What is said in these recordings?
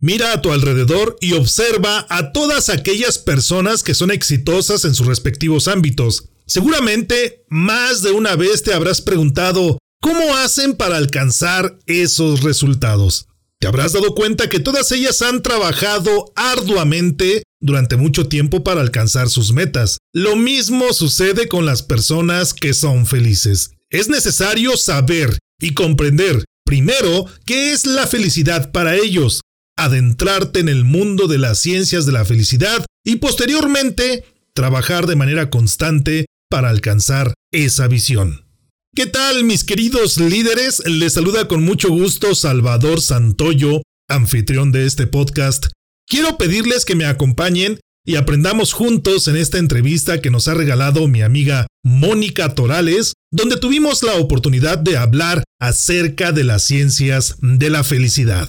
Mira a tu alrededor y observa a todas aquellas personas que son exitosas en sus respectivos ámbitos. Seguramente más de una vez te habrás preguntado cómo hacen para alcanzar esos resultados. Te habrás dado cuenta que todas ellas han trabajado arduamente durante mucho tiempo para alcanzar sus metas. Lo mismo sucede con las personas que son felices. Es necesario saber y comprender primero qué es la felicidad para ellos, adentrarte en el mundo de las ciencias de la felicidad y posteriormente trabajar de manera constante para alcanzar esa visión. ¿Qué tal mis queridos líderes? Les saluda con mucho gusto Salvador Santoyo, anfitrión de este podcast. Quiero pedirles que me acompañen y aprendamos juntos en esta entrevista que nos ha regalado mi amiga Mónica Torales, donde tuvimos la oportunidad de hablar acerca de las ciencias de la felicidad.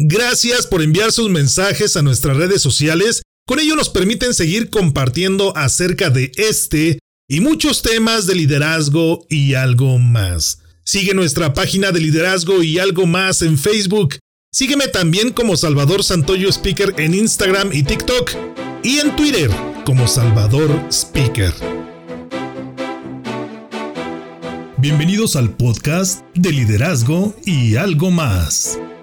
Gracias por enviar sus mensajes a nuestras redes sociales, con ello nos permiten seguir compartiendo acerca de este y muchos temas de liderazgo y algo más. Sigue nuestra página de liderazgo y algo más en Facebook. Sígueme también como Salvador Santoyo Speaker en Instagram y TikTok y en Twitter como Salvador Speaker. Bienvenidos al podcast de liderazgo y algo más.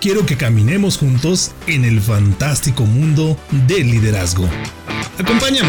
quiero que caminemos juntos en el fantástico mundo del liderazgo. Acompáñame.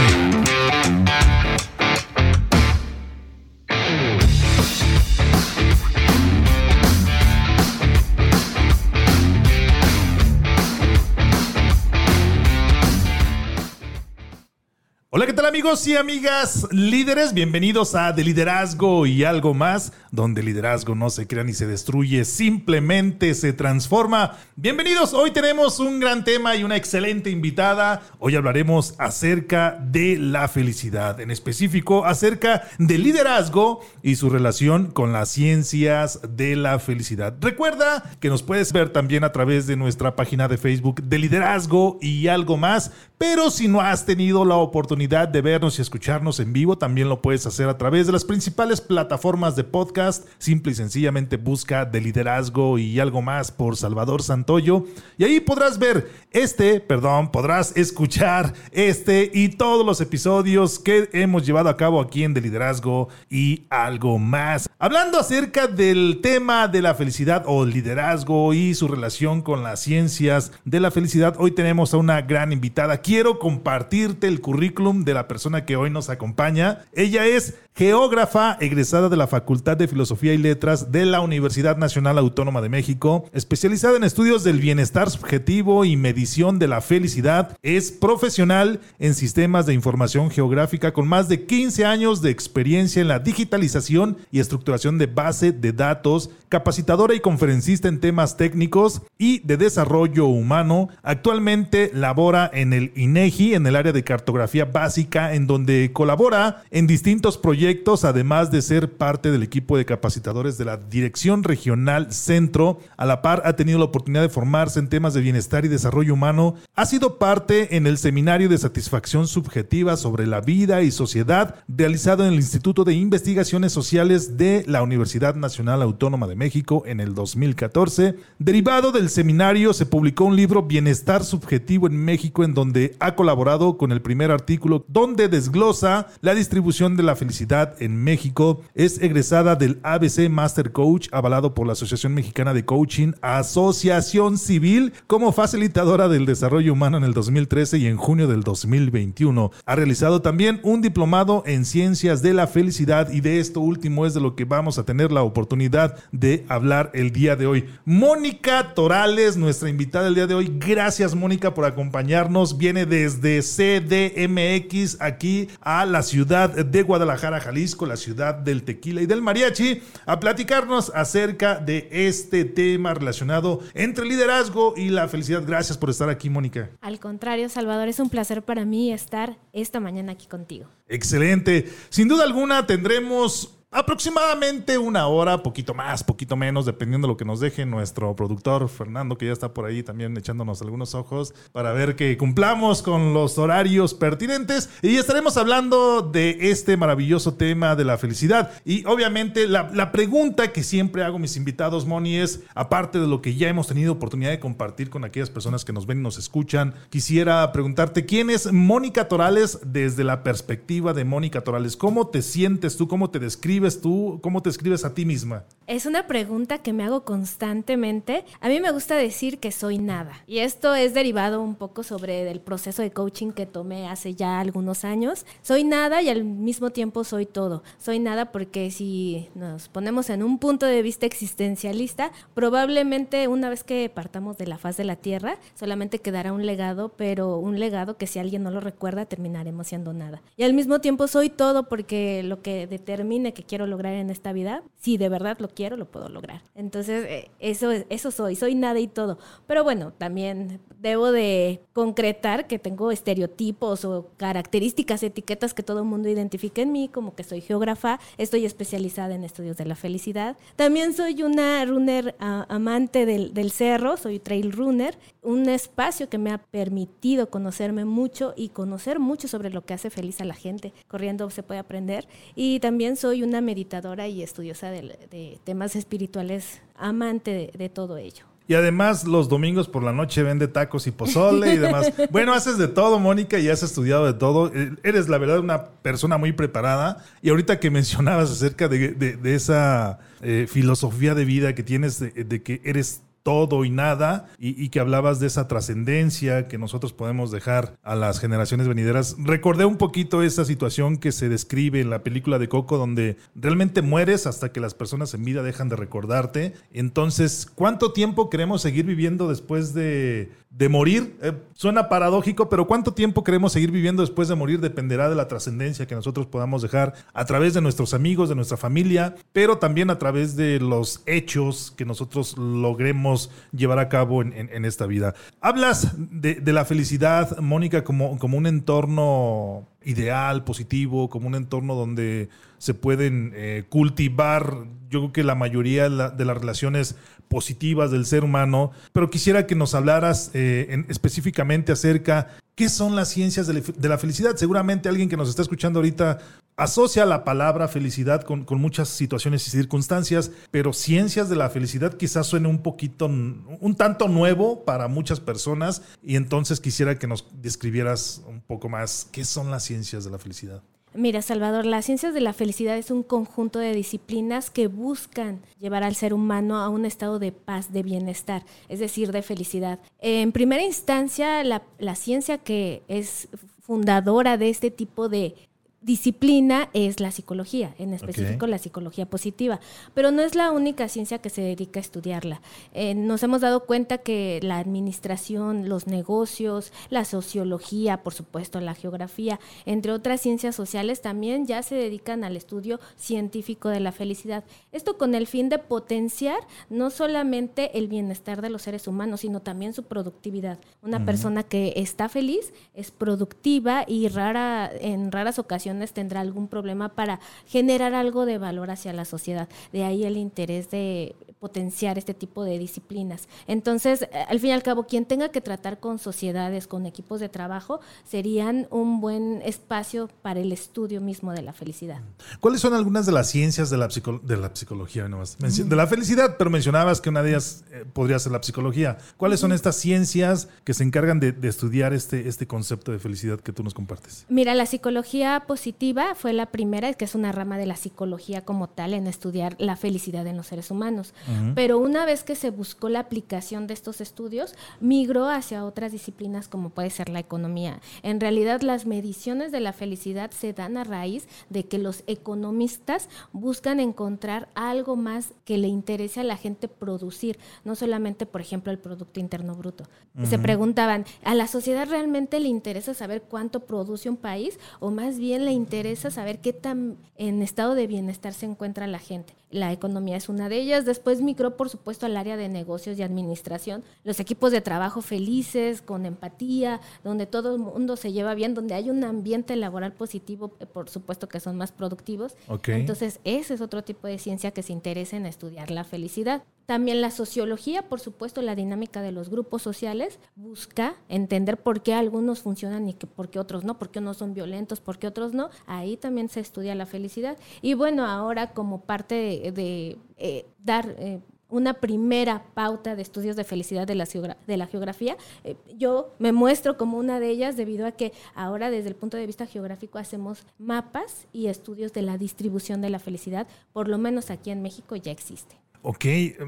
Hola, ¿qué tal amigos y amigas líderes? Bienvenidos a De Liderazgo y algo más, donde liderazgo no se crea ni se destruye, simplemente se transforma. Bienvenidos, hoy tenemos un gran tema y una excelente invitada. Hoy hablaremos acerca de la felicidad, en específico acerca del liderazgo y su relación con las ciencias de la felicidad. Recuerda que nos puedes ver también a través de nuestra página de Facebook de Liderazgo y algo más, pero si no has tenido la oportunidad de vernos y escucharnos en vivo, también lo puedes hacer a través de las principales plataformas de podcast. Simple y sencillamente busca de liderazgo y algo más por Salvador Santoyo. Y ahí podrás ver este, perdón, podrás escuchar este y todos los episodios que hemos llevado a cabo aquí en de liderazgo y algo más. Hablando acerca del tema de la felicidad o liderazgo y su relación con las ciencias de la felicidad, hoy tenemos a una gran invitada. Quiero compartirte el currículum de la persona que hoy nos acompaña. Ella es geógrafa egresada de la Facultad de Filosofía y Letras de la Universidad Nacional Autónoma de México, especializada en estudios del bienestar subjetivo y medición de la felicidad. Es profesional en sistemas de información geográfica con más de 15 años de experiencia en la digitalización y estructuración de base de datos, capacitadora y conferencista en temas técnicos y de desarrollo humano. Actualmente labora en el INEGI en el área de cartografía básica en donde colabora en distintos proyectos además de ser parte del equipo de capacitadores de la Dirección Regional Centro. A la par ha tenido la oportunidad de formarse en temas de bienestar y desarrollo humano. Ha sido parte en el seminario de satisfacción subjetiva sobre la vida y sociedad realizado en el Instituto de Investigaciones Sociales de la Universidad Nacional Autónoma de México en el 2014. Derivado del seminario se publicó un libro Bienestar Subjetivo en México en donde ha colaborado con el primer artículo donde desglosa la distribución de la felicidad en México. Es egresada del ABC Master Coach, avalado por la Asociación Mexicana de Coaching, Asociación Civil, como facilitadora del desarrollo humano en el 2013 y en junio del 2021. Ha realizado también un diplomado en ciencias de la felicidad y de esto último es de lo que vamos a tener la oportunidad de hablar el día de hoy. Mónica Torales, nuestra invitada el día de hoy. Gracias Mónica por acompañarnos. Viene desde CDMX aquí a la ciudad de Guadalajara, Jalisco, la ciudad del tequila y del mariachi, a platicarnos acerca de este tema relacionado entre liderazgo y la felicidad. Gracias por estar aquí, Mónica. Al contrario, Salvador, es un placer para mí estar esta mañana aquí contigo. Excelente. Sin duda alguna tendremos aproximadamente una hora, poquito más, poquito menos, dependiendo de lo que nos deje nuestro productor Fernando, que ya está por ahí también echándonos algunos ojos para ver que cumplamos con los horarios pertinentes. Y estaremos hablando de este maravilloso tema de la felicidad. Y obviamente la, la pregunta que siempre hago a mis invitados, Moni, es, aparte de lo que ya hemos tenido oportunidad de compartir con aquellas personas que nos ven y nos escuchan, quisiera preguntarte, ¿quién es Mónica Torales desde la perspectiva de Mónica Torales? ¿Cómo te sientes tú? ¿Cómo te describes? Tú? ¿Cómo te escribes a ti misma? Es una pregunta que me hago constantemente. A mí me gusta decir que soy nada. Y esto es derivado un poco sobre el proceso de coaching que tomé hace ya algunos años. Soy nada y al mismo tiempo soy todo. Soy nada porque si nos ponemos en un punto de vista existencialista, probablemente una vez que partamos de la faz de la Tierra, solamente quedará un legado, pero un legado que si alguien no lo recuerda, terminaremos siendo nada. Y al mismo tiempo soy todo porque lo que determine que quiero lograr en esta vida, si de verdad lo quiero, lo puedo lograr. Entonces, eh, eso, eso soy, soy nada y todo. Pero bueno, también debo de concretar que tengo estereotipos o características, etiquetas que todo el mundo identifica en mí, como que soy geógrafa, estoy especializada en estudios de la felicidad. También soy una runner amante del, del cerro, soy trail runner, un espacio que me ha permitido conocerme mucho y conocer mucho sobre lo que hace feliz a la gente. Corriendo se puede aprender. Y también soy una meditadora y estudiosa de, temas espirituales, amante de, todo ello. Y además los domingos por la noche vende tacos y pozole y demás. Bueno, haces de todo, Mónica, y has estudiado de todo. Eh, eres, la verdad, una persona muy preparada. Y ahorita que mencionabas acerca de, esa eh, filosofía de vida que tienes, de, que eres todo y nada, y, que hablabas de esa trascendencia que nosotros podemos dejar a las generaciones venideras. Recordé un poquito esa situación que se describe en la película de Coco, donde realmente mueres hasta que las personas en vida dejan de recordarte. Entonces, ¿cuánto tiempo queremos seguir viviendo después de, de morir. Eh, suena paradójico, pero cuánto tiempo queremos seguir viviendo después de morir dependerá de la trascendencia que nosotros podamos dejar a través de nuestros amigos, de nuestra familia, pero también a través de los hechos que nosotros logremos llevar a cabo en, esta vida. Hablas de, la felicidad, Mónica, como, como un entorno ideal, positivo, como un entorno donde se pueden eh, cultivar, yo creo que la mayoría de las relaciones positivas del ser humano, pero quisiera que nos hablaras eh, específicamente acerca qué son las ciencias de, la felicidad. Seguramente alguien que nos está escuchando ahorita asocia la palabra felicidad con, muchas situaciones y circunstancias, pero ciencias de la felicidad quizás suene un poquito, un tanto nuevo para muchas personas y entonces quisiera que nos describieras un poco más qué son las ciencias de la felicidad. Mira, Salvador, las ciencias de la felicidad es un conjunto de disciplinas que buscan llevar al ser humano a un estado de paz, de bienestar, es decir, de felicidad. En primera instancia, la, la ciencia que es fundadora de este tipo de disciplina es la psicología, en específico la psicología positiva, pero no es la única ciencia que se dedica a estudiarla. Eh, nos hemos dado cuenta que la administración, los negocios, la sociología, por supuesto, la geografía, entre otras ciencias sociales, también ya se dedican al estudio científico de la felicidad. Esto con el fin de potenciar no solamente el bienestar de los seres humanos, sino también su productividad. Una persona que está feliz es productiva y rara, en raras ocasiones ocasiones tendrá algún problema para generar algo de valor hacia la sociedad. De ahí el interés de potenciar este tipo de disciplinas. Entonces, al fin y al cabo, quien tenga que tratar con sociedades, con equipos de trabajo, serían un buen espacio para el estudio mismo de la felicidad. ¿Cuáles son algunas de las ciencias de la, de la psicología? De la felicidad, pero mencionabas que una de ellas eh, podría ser la psicología. ¿Cuáles son estas ciencias que se encargan de, estudiar este, este concepto de felicidad que tú nos compartes? Mira, la psicología positiva fue la primera, que es una rama de la psicología como tal, en estudiar la felicidad en los seres humanos. Pero una vez que se buscó la aplicación de estos estudios, migró hacia otras disciplinas como puede ser la economía. En realidad, las mediciones de la felicidad se dan a raíz de que los economistas buscan encontrar algo más que le interese a la gente producir, no solamente, por ejemplo, el Producto Interno Bruto. Se preguntaban, ¿a la sociedad realmente le interesa saber cuánto produce un país o más bien le interesa saber qué tan en estado de bienestar se encuentra la gente? La economía es una de ellas. Después migró, por supuesto, al área de negocios y administración. Los equipos de trabajo felices, con empatía, donde todo el mundo se lleva bien, donde hay un ambiente laboral positivo, eh, por supuesto que son más productivos. Entonces, ese es otro tipo de ciencia que se interesa en estudiar la felicidad. También la sociología, por supuesto, la dinámica de los grupos sociales, busca entender por qué algunos funcionan y que, por qué otros no, por qué unos son violentos, por qué otros no. Ahí también se estudia la felicidad. Y bueno, ahora como parte de, eh, dar... Eh, una primera pauta de estudios de felicidad de la, de la geografía. Eh, yo me muestro como una de ellas debido a que ahora desde el punto de vista geográfico hacemos mapas y estudios de la distribución de la felicidad, por lo menos aquí en México ya existe. Ok,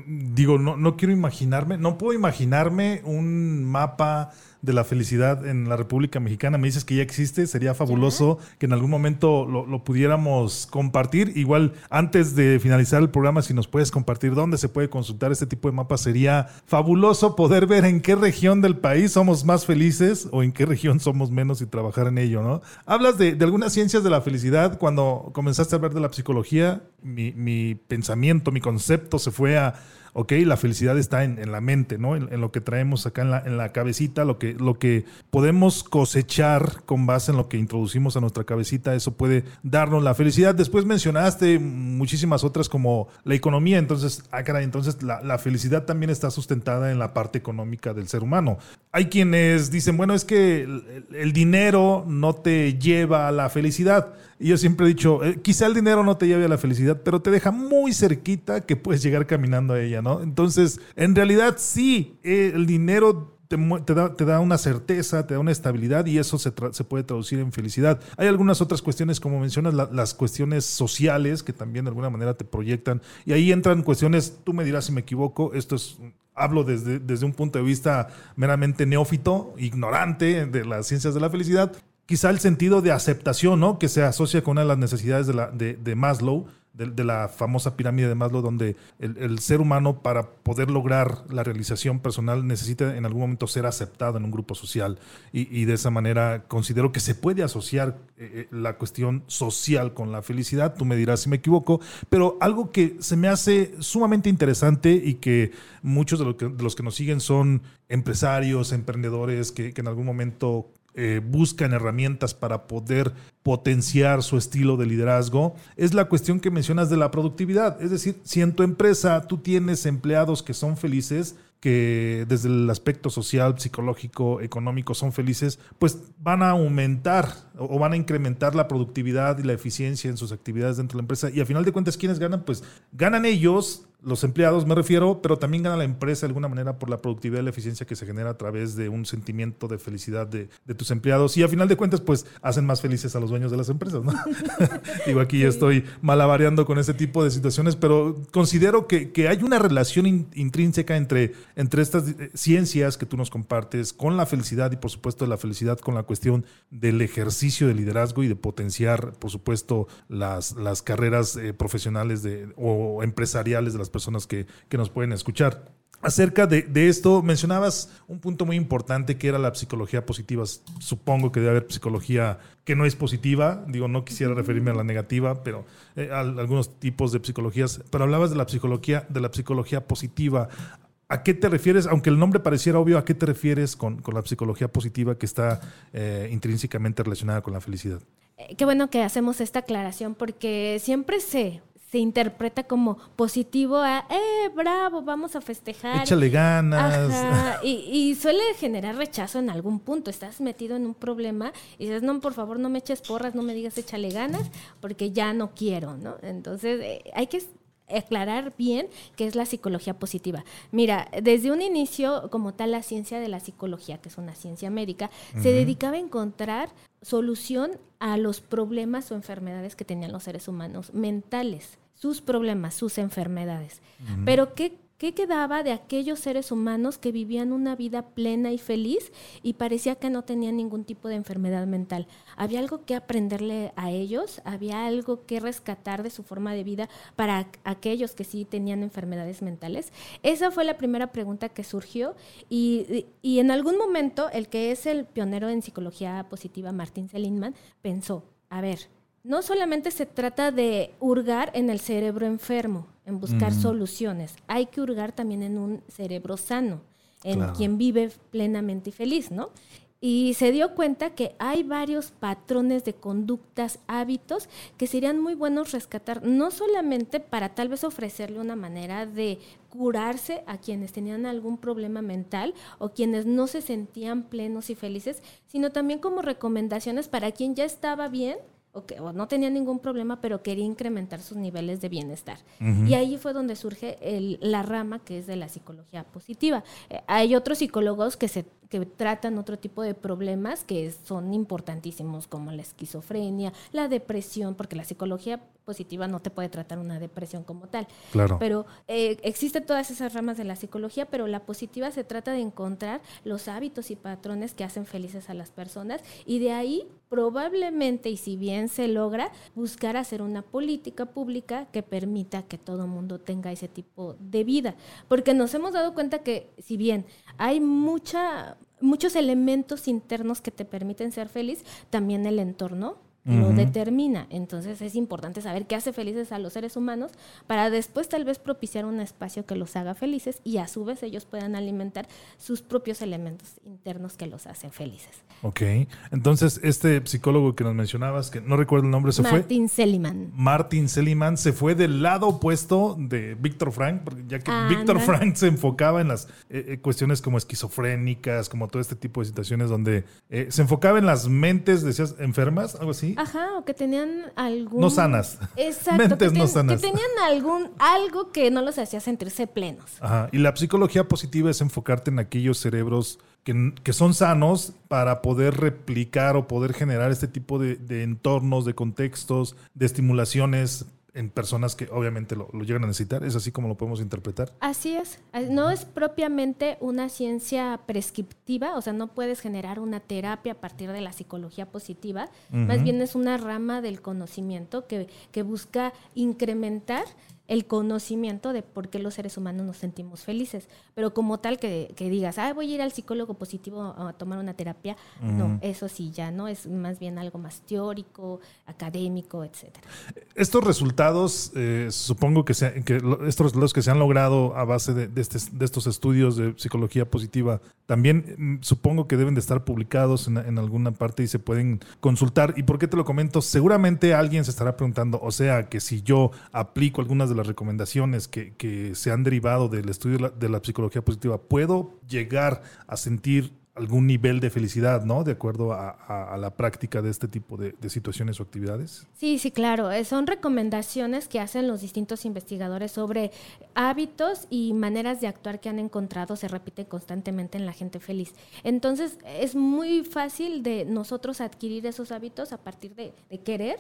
digo, no, no quiero imaginarme, no puedo imaginarme un mapa de la felicidad en la República Mexicana. Me dices que ya existe, sería fabuloso que en algún momento lo, pudiéramos compartir. Igual, antes de finalizar el programa, si nos puedes compartir dónde se puede consultar este tipo de mapas, sería fabuloso poder ver en qué región del país somos más felices o en qué región somos menos y trabajar en ello, ¿no? Hablas de, algunas ciencias de la felicidad. Cuando comenzaste a hablar de la psicología, mi, mi pensamiento, mi concepto se fue a ok, la felicidad está en, la mente, ¿no? En, lo que traemos acá en la, en la cabecita, lo que, lo que podemos cosechar con base en lo que introducimos a nuestra cabecita, eso puede darnos la felicidad. Después mencionaste muchísimas otras como la economía, entonces, ah, caray, entonces la, la felicidad también está sustentada en la parte económica del ser humano. Hay quienes dicen, bueno, es que el dinero no te lleva a la felicidad. Y yo siempre he dicho, eh, quizá el dinero no te lleve a la felicidad, pero te deja muy cerquita que puedes llegar caminando a ella, ¿no? Entonces, en realidad sí, eh, el dinero te, da, una certeza, te da una estabilidad y eso se, puede traducir en felicidad. Hay algunas otras cuestiones, como mencionas, las cuestiones sociales que también de alguna manera te proyectan y ahí entran cuestiones, tú me dirás si me equivoco, esto es hablo desde, desde un punto de vista meramente neófito, ignorante de las ciencias de la felicidad, quizá el sentido de aceptación, ¿no? Que se asocia con una de las necesidades de, Maslow, de, la famosa pirámide de Maslow, donde el, ser humano para poder lograr la realización personal necesita en algún momento ser aceptado en un grupo social. Y, de esa manera considero que se puede asociar eh, eh, la cuestión social con la felicidad. Tú me dirás si me equivoco, pero algo que se me hace sumamente interesante y que muchos de, los que nos siguen son empresarios, emprendedores que en algún momento eh, buscan herramientas para poder potenciar su estilo de liderazgo, es la cuestión que mencionas de la productividad. Es decir, si en tu empresa tú tienes empleados que son felices, que desde el aspecto social, psicológico, económico son felices, pues van a aumentar o van a incrementar la productividad y la eficiencia en sus actividades dentro de la empresa. Y a final de cuentas, ¿quiénes ganan? Pues ganan ellos los empleados me refiero, pero también gana la empresa de alguna manera por la productividad y la eficiencia que se genera a través de un sentimiento de felicidad de, tus empleados y a final de cuentas pues hacen más felices a los dueños de las empresas, ¿no? Digo, aquí ya estoy malabareando con ese tipo de situaciones, pero considero que, hay una relación intrínseca entre, entre estas eh, ciencias que tú nos compartes con la felicidad y por supuesto la felicidad con la cuestión del ejercicio de liderazgo y de potenciar por supuesto las, las carreras eh, profesionales de, o empresariales de las personas que, nos pueden escuchar. Acerca de, esto, mencionabas un punto muy importante que era la psicología positiva. Supongo que debe haber psicología que no es positiva. Digo, no quisiera referirme a la negativa, pero eh, a, algunos tipos de psicologías. Pero hablabas de la psicología, de la psicología positiva. ¿A qué te refieres? Aunque el nombre pareciera obvio, ¿a qué te refieres con, la psicología positiva que está eh, intrínsecamente relacionada con la felicidad? eh, qué bueno que hacemos esta aclaración porque siempre se se interpreta como positivo a, eh, bravo, vamos a festejar. Échale ganas. Ajá, y, y, suele generar rechazo en algún punto. Estás metido en un problema y dices, no, por favor, no me eches porras, no me digas échale ganas, porque ya no quiero, ¿no? Entonces, eh, hay que aclarar bien qué es la psicología positiva. Mira, desde un inicio, como tal, la ciencia de la psicología, que es una ciencia médica, se dedicaba a encontrar solución a los problemas o enfermedades que tenían los seres humanos mentales sus problemas, sus enfermedades. Pero ¿qué, ¿qué quedaba de aquellos seres humanos que vivían una vida plena y feliz y parecía que no tenían ningún tipo de enfermedad mental? ¿Había algo que aprenderle a ellos? ¿Había algo que rescatar de su forma de vida para aquellos que sí tenían enfermedades mentales? Esa fue la primera pregunta que surgió y, y en algún momento el que es el pionero en psicología positiva, Martin Seligman, pensó, a ver, no solamente se trata de hurgar en el cerebro enfermo, en buscar soluciones, hay que hurgar también en un cerebro sano, en quien vive plenamente y feliz, ¿no? Y se dio cuenta que hay varios patrones de conductas, hábitos que serían muy buenos rescatar, no solamente para tal vez ofrecerle una manera de curarse a quienes tenían algún problema mental o quienes no se sentían plenos y felices, sino también como recomendaciones para quien ya estaba bien o, que, no tenía ningún problema, pero quería incrementar sus niveles de bienestar. Y ahí fue donde surge la rama que es de la psicología positiva. Eh, hay otros psicólogos que se que tratan otro tipo de problemas que son importantísimos, como la esquizofrenia, la depresión, porque la psicología positiva no te puede tratar una depresión como tal. Claro. Pero eh, existen todas esas ramas de la psicología, pero la positiva se trata de encontrar los hábitos y patrones que hacen felices a las personas y de ahí probablemente, y si bien se logra, buscar hacer una política pública que permita que todo mundo tenga ese tipo de vida. Porque nos hemos dado cuenta que si bien hay mucha, muchos elementos internos que te permiten ser feliz, también el entorno lo determina. Entonces es importante saber qué hace felices a los seres humanos para después tal vez propiciar un espacio que los haga felices y a su vez ellos puedan alimentar sus propios elementos internos que los hacen felices. Ok, entonces este psicólogo que nos mencionabas, que no recuerdo el nombre, se fue... Martin Seligman. Martin Seligman se fue del lado opuesto de Víctor Frank, ya que Víctor Frank se enfocaba en las eh, eh, cuestiones como esquizofrénicas, como todo este tipo de situaciones donde eh, se enfocaba en las mentes, decías, enfermas, algo así. Ajá, o que tenían algún... No sanas. Exacto. Mentes no sanas. Que tenían algún, algo que no los hacía sentirse plenos. Ajá, y la psicología positiva es enfocarte en aquellos cerebros que, que, son sanos para poder replicar o poder generar este tipo de, de entornos, de contextos, de estimulaciones en personas que obviamente lo, llegan a necesitar. ¿Es así como lo podemos interpretar? Así es. No es propiamente una ciencia prescriptiva, o sea, no puedes generar una terapia a partir de la psicología positiva. Más bien es una rama del conocimiento que, que busca incrementar el conocimiento de por qué los seres humanos nos sentimos felices. Pero como tal que, digas, ah, voy a ir al psicólogo positivo a tomar una terapia, no, eso sí ya no, es más bien algo más teórico, académico, etcétera. Estos resultados, eh, supongo que, que estos los que se han logrado a base de, este, de, estos estudios de psicología positiva, también mm, supongo que deben de estar publicados en, en alguna parte y se pueden consultar. ¿Y por qué te lo comento? Seguramente alguien se estará preguntando, o sea, que si yo aplico algunas de las recomendaciones que, que se han derivado del estudio de la, psicología positiva, ¿puedo llegar a sentir algún nivel de felicidad, ¿no? De acuerdo a, la práctica de este tipo de, situaciones o actividades. Sí, sí, claro. Eh, son recomendaciones que hacen los distintos investigadores sobre hábitos y maneras de actuar que han encontrado, se repiten constantemente en la gente feliz. Entonces, es muy fácil de nosotros adquirir esos hábitos a partir de, de querer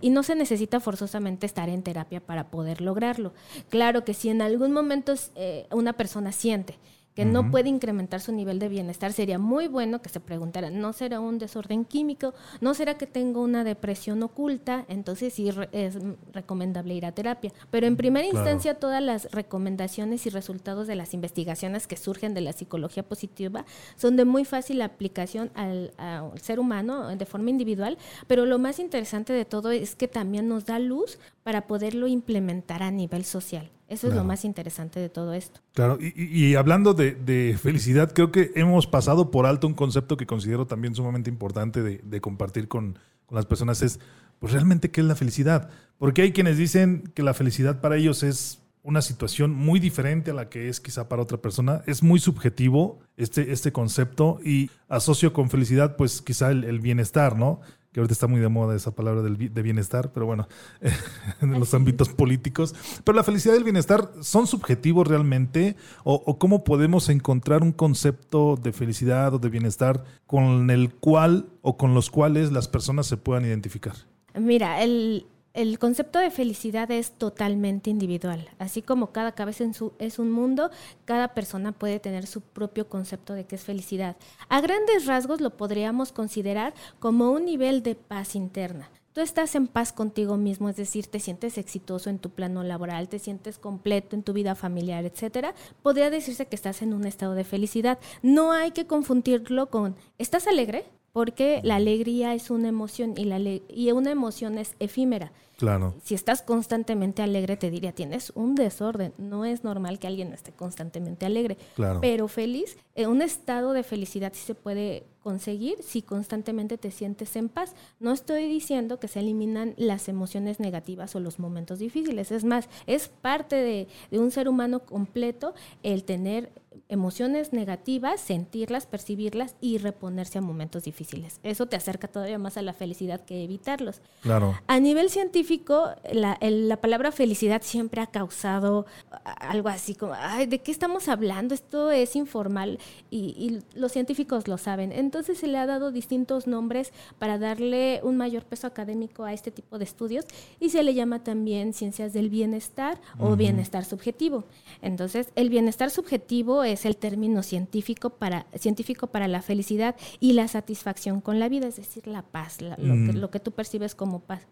y, no se necesita forzosamente estar en terapia para poder lograrlo. Claro que si en algún momento eh, una persona siente que no puede incrementar su nivel de bienestar, sería muy bueno que se preguntara, ¿no será un desorden químico? ¿No será que tengo una depresión oculta? Entonces sí es recomendable ir a terapia. Pero en primera instancia todas las recomendaciones y resultados de las investigaciones que surgen de la psicología positiva son de muy fácil aplicación al, al ser humano de forma individual, pero lo más interesante de todo es que también nos da luz para poderlo implementar a nivel social. Eso es lo más interesante de todo esto. Claro, y, hablando de, felicidad, creo que hemos pasado por alto un concepto que considero también sumamente importante de, compartir con, con las personas es, pues realmente, ¿qué es la felicidad? Porque hay quienes dicen que la felicidad para ellos es una situación muy diferente a la que es quizá para otra persona. Es muy subjetivo este, este concepto y asocio con felicidad pues quizá el, bienestar, ¿no? Que ahorita está muy de moda esa palabra del, de bienestar, pero bueno, en los ámbitos políticos. Pero la felicidad y el bienestar son subjetivos realmente o, o cómo podemos encontrar un concepto de felicidad o de bienestar con el cual o con los cuales las personas se puedan identificar. Mira, el, el concepto de felicidad es totalmente individual. Así como cada cabeza es un mundo, cada persona puede tener su propio concepto de qué es felicidad. A grandes rasgos lo podríamos considerar como un nivel de paz interna. Tú estás en paz contigo mismo, es decir, te sientes exitoso en tu plano laboral, te sientes completo en tu vida familiar, etcétera. Podría decirse que estás en un estado de felicidad. No hay que confundirlo con ¿estás alegre? Porque la alegría es una emoción y, la y una emoción es efímera. Claro. Si estás constantemente alegre, te diría, tienes un desorden. No es normal que alguien esté constantemente alegre. Claro. Pero feliz, eh, un estado de felicidad sí se puede conseguir si constantemente te sientes en paz. No estoy diciendo que se eliminan las emociones negativas o los momentos difíciles. Es más, es parte de, de un ser humano completo el tener emociones negativas, sentirlas, percibirlas y reponerse a momentos difíciles. Eso te acerca todavía más a la felicidad que evitarlos. Claro. A nivel científico, la, palabra felicidad siempre ha causado algo así como, ay, ¿de qué estamos hablando? Esto es informal y, los científicos lo saben. Entonces se le ha dado distintos nombres para darle un mayor peso académico a este tipo de estudios y se le llama también ciencias del bienestar o bienestar subjetivo. Entonces, el bienestar subjetivo es el término científico para, científico para la felicidad y la satisfacción con la vida, es decir, la paz, lo, que, tú percibes como paz.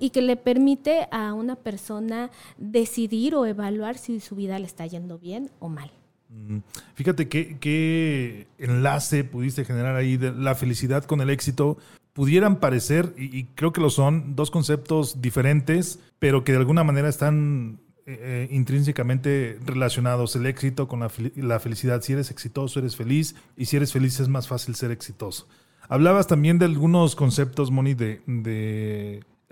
y que le permite a una persona decidir o evaluar si su vida le está yendo bien o mal. Mm, fíjate qué, enlace pudiste generar ahí de la felicidad con el éxito. Pudieran parecer, y, creo que lo son, dos conceptos diferentes, pero que de alguna manera están eh, intrínsecamente relacionados. El éxito con la, felicidad. Si eres exitoso, eres feliz, y si eres feliz es más fácil ser exitoso. Hablabas también de algunos conceptos, Moni, de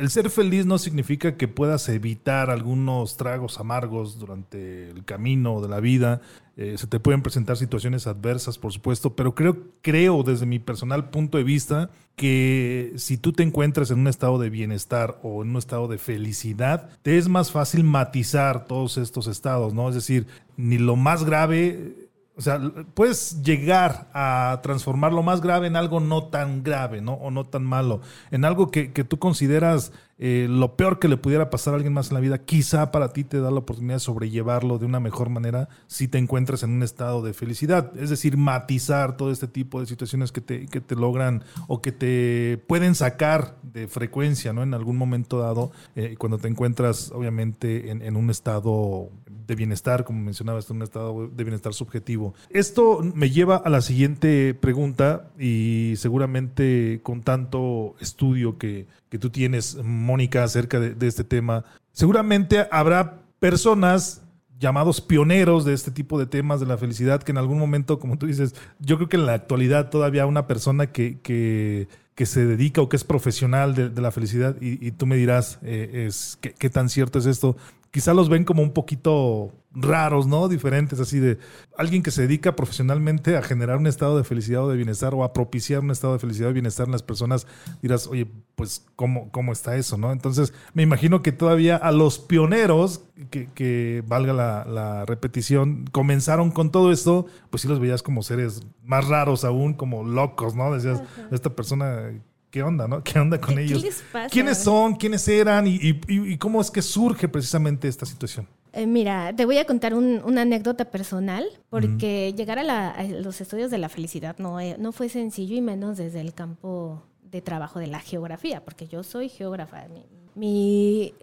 el ser feliz no significa que puedas evitar algunos tragos amargos durante el camino de la vida. Eh, se te pueden presentar situaciones adversas, por supuesto, pero creo, creo desde mi personal punto de vista que si tú te encuentras en un estado de bienestar o en un estado de felicidad, te es más fácil matizar todos estos estados, ¿no? Es decir, ni lo más grave o sea, puedes llegar a transformar lo más grave en algo no tan grave, ¿no? O no tan malo. En algo que, que tú consideras eh, lo peor que le pudiera pasar a alguien más en la vida, quizá para ti te da la oportunidad de sobrellevarlo de una mejor manera si te encuentras en un estado de felicidad. Es decir, matizar todo este tipo de situaciones que te, que te logran o que te pueden sacar de frecuencia, ¿no? En algún momento dado, eh, cuando te encuentras, obviamente, en, un estado de bienestar, como mencionabas, en un estado de bienestar subjetivo. Esto me lleva a la siguiente pregunta y seguramente con tanto estudio que, que tú tienes, Mónica, acerca de, este tema. Seguramente habrá personas llamados pioneros de este tipo de temas de la felicidad, que en algún momento, como tú dices, yo creo que en la actualidad todavía una persona que, que, se dedica o que es profesional de, la felicidad, y, tú me dirás eh, es, ¿qué, qué, tan cierto es esto, quizá los ven como un poquito raros, ¿no? Diferentes, así de alguien que se dedica profesionalmente a generar un estado de felicidad o de bienestar o a propiciar un estado de felicidad o bienestar en las personas, dirás, oye, pues, ¿cómo, cómo está eso, no? Entonces, me imagino que todavía a los pioneros, que, valga la, repetición, comenzaron con todo esto, pues sí los veías como seres más raros aún, como locos, ¿no? Decías, esta persona ¿qué onda, no? ¿Qué onda con ellos? ¿Quiénes son? ¿Quiénes eran? Y, cómo es que surge precisamente esta situación? Eh, mira, te voy a contar una anécdota personal, porque llegar a, los estudios de la felicidad no, eh, no fue sencillo y menos desde el campo de trabajo de la geografía, porque yo soy geógrafa. mi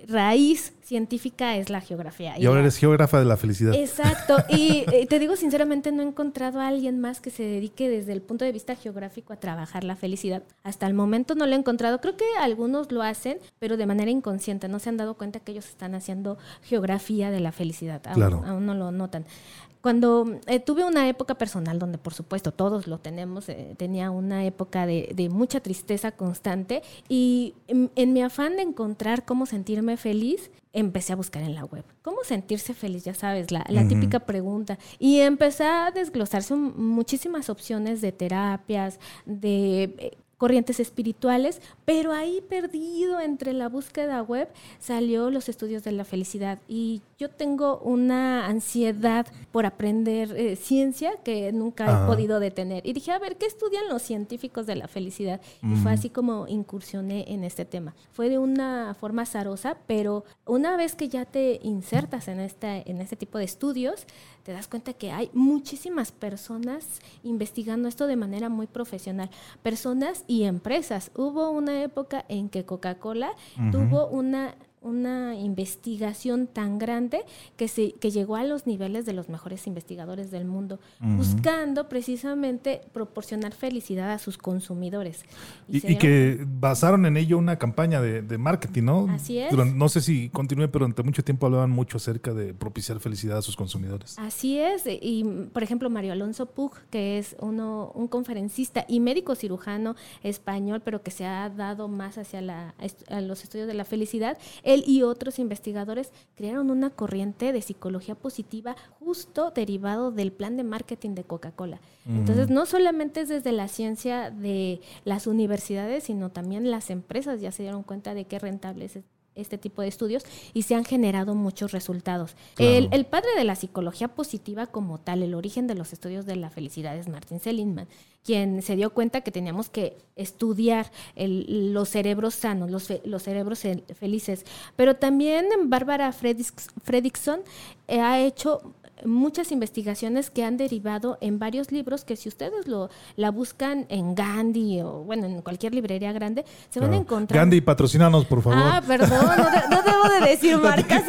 raíz científica es la geografía. Y, ahora eres geógrafa de la felicidad. Exacto. Y eh, te digo sinceramente, no he encontrado a alguien más que se dedique desde el punto de vista geográfico a trabajar la felicidad. Hasta el momento no lo he encontrado. Creo que algunos lo hacen, pero de manera inconsciente. No se han dado cuenta que ellos están haciendo geografía de la felicidad. Claro. aún no lo notan. Cuando eh, tuve una época personal donde, por supuesto, todos lo tenemos, eh, tenía una época de, de, mucha tristeza constante y en, en, mi afán de encontrar cómo sentirme feliz, empecé a buscar en la web. ¿Cómo sentirse feliz? Ya sabes, la, la uh -huh. típica pregunta. Y empecé a desglosarse muchísimas opciones de terapias, de... Eh, corrientes espirituales, pero ahí perdido entre la búsqueda web salió los estudios de la felicidad y yo tengo una ansiedad por aprender eh, ciencia que nunca Ajá. he podido detener y dije, a ver, ¿qué estudian los científicos de la felicidad? Mm. Y fue así como incursioné en este tema. Fue de una forma azarosa, pero una vez que ya te insertas en, esta, en este tipo de estudios, te das cuenta que hay muchísimas personas investigando esto de manera muy profesional, personas y empresas. Hubo una época en que Coca-Cola uh -huh. tuvo una una investigación tan grande que, se, que llegó a los niveles de los mejores investigadores del mundo, uh -huh. buscando precisamente proporcionar felicidad a sus consumidores. Y, y, y que basaron en ello una campaña de, de marketing, ¿no? Así es. Durante, no sé si continúe, pero durante mucho tiempo hablaban mucho acerca de propiciar felicidad a sus consumidores. Así es. Y, por ejemplo, Mario Alonso Pug, que es uno, un conferencista y médico cirujano español, pero que se ha dado más hacia la, a los estudios de la felicidad, él y otros investigadores crearon una corriente de psicología positiva justo derivado del plan de marketing de Coca-Cola. Uh -huh. Entonces, no solamente es desde la ciencia de las universidades, sino también las empresas ya se dieron cuenta de qué rentable es este tipo de estudios y se han generado muchos resultados. Claro. El, el, padre de la psicología positiva como tal, el origen de los estudios de la felicidad es Martin Seligman, quien se dio cuenta que teníamos que estudiar el, los cerebros sanos, los, fe, los cerebros felices. Pero también Bárbara Fredrickson eh, ha hecho muchas investigaciones que han derivado en varios libros que si ustedes lo la buscan en Gandhi o bueno en cualquier librería grande se van a encontrar Gandhi patrocínanos por favor. Ah perdón no, no debo de decir marcas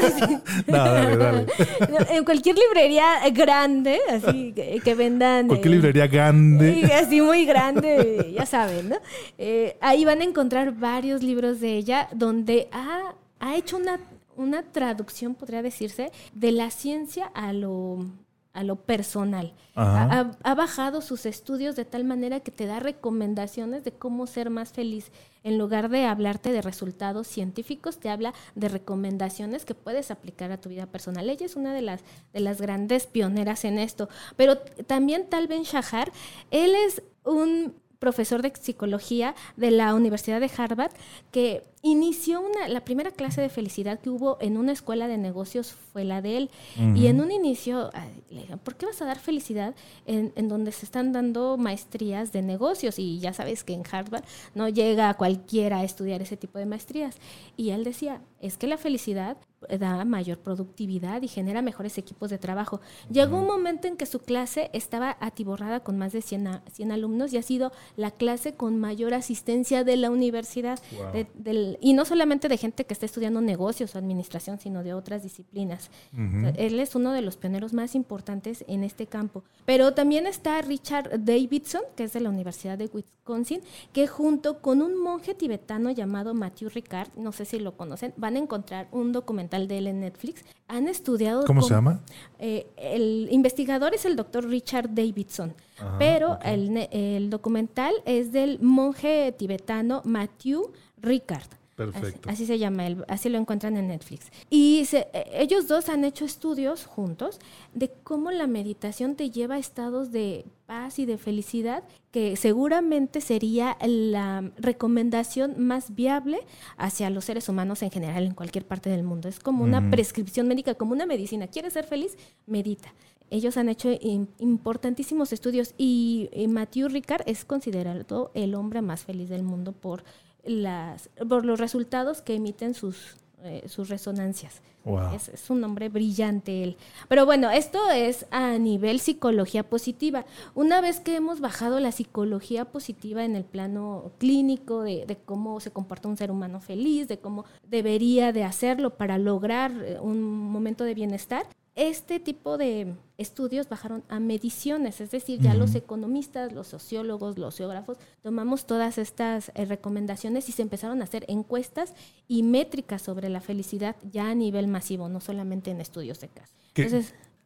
no, dale, dale. en cualquier librería grande así que, que vendan cualquier eh, librería grande. así muy grande ya saben ¿no? Eh, ahí van a encontrar varios libros de ella donde ha, ha hecho una una traducción, podría decirse, de la ciencia a lo, a lo personal. Ha, ha, bajado sus estudios de tal manera que te da recomendaciones de cómo ser más feliz. En lugar de hablarte de resultados científicos, te habla de recomendaciones que puedes aplicar a tu vida personal. Ella es una de las, de las grandes pioneras en esto. Pero también Tal Ben Shahar, él es un profesor de psicología de la Universidad de Harvard, que inició una, la primera clase de felicidad que hubo en una escuela de negocios fue la de él. Uh -huh. Y en un inicio le dijeron, ¿por qué vas a dar felicidad en, en, donde se están dando maestrías de negocios? Y ya sabes que en Harvard no llega cualquiera a estudiar ese tipo de maestrías. Y él decía, es que la felicidad da mayor productividad y genera mejores equipos de trabajo. Llegó un momento en que su clase estaba atiborrada con más de 100, a, 100 alumnos y ha sido la clase con mayor asistencia de la universidad. Wow. De, del, y no solamente de gente que está estudiando negocios o administración, sino de otras disciplinas. Uh -huh. o sea, él es uno de los pioneros más importantes en este campo. Pero también está Richard Davidson, que es de la Universidad de Wisconsin, que junto con un monje tibetano llamado Matthew Ricard, no sé si lo conocen, van a encontrar un documental de él en Netflix, han estudiado... ¿Cómo, cómo se llama? Eh, el investigador es el doctor Richard Davidson, Ajá, pero okay. el, el, documental es del monje tibetano Matthew Ricard. Perfecto. Así, así, se llama, él, así lo encuentran en Netflix. Y se, eh, ellos dos han hecho estudios juntos de cómo la meditación te lleva a estados de paz y de felicidad, que seguramente sería la recomendación más viable hacia los seres humanos en general en cualquier parte del mundo. Es como una mm. prescripción médica, como una medicina. ¿Quieres ser feliz? Medita. Ellos han hecho importantísimos estudios y, y Matthew Ricard es considerado el hombre más feliz del mundo por las, por los resultados que emiten sus, eh, sus resonancias. Es, un nombre brillante él. Pero bueno, esto es a nivel psicología positiva. Una vez que hemos bajado la psicología positiva en el plano clínico, de, de cómo se comporta un ser humano feliz, de cómo debería de hacerlo para lograr eh, un momento de bienestar, este tipo de estudios bajaron a mediciones, es decir, ya los economistas, los sociólogos, los geógrafos, tomamos todas estas eh, recomendaciones y se empezaron a hacer encuestas y métricas sobre la felicidad ya a nivel masivo, no solamente en estudios de caso.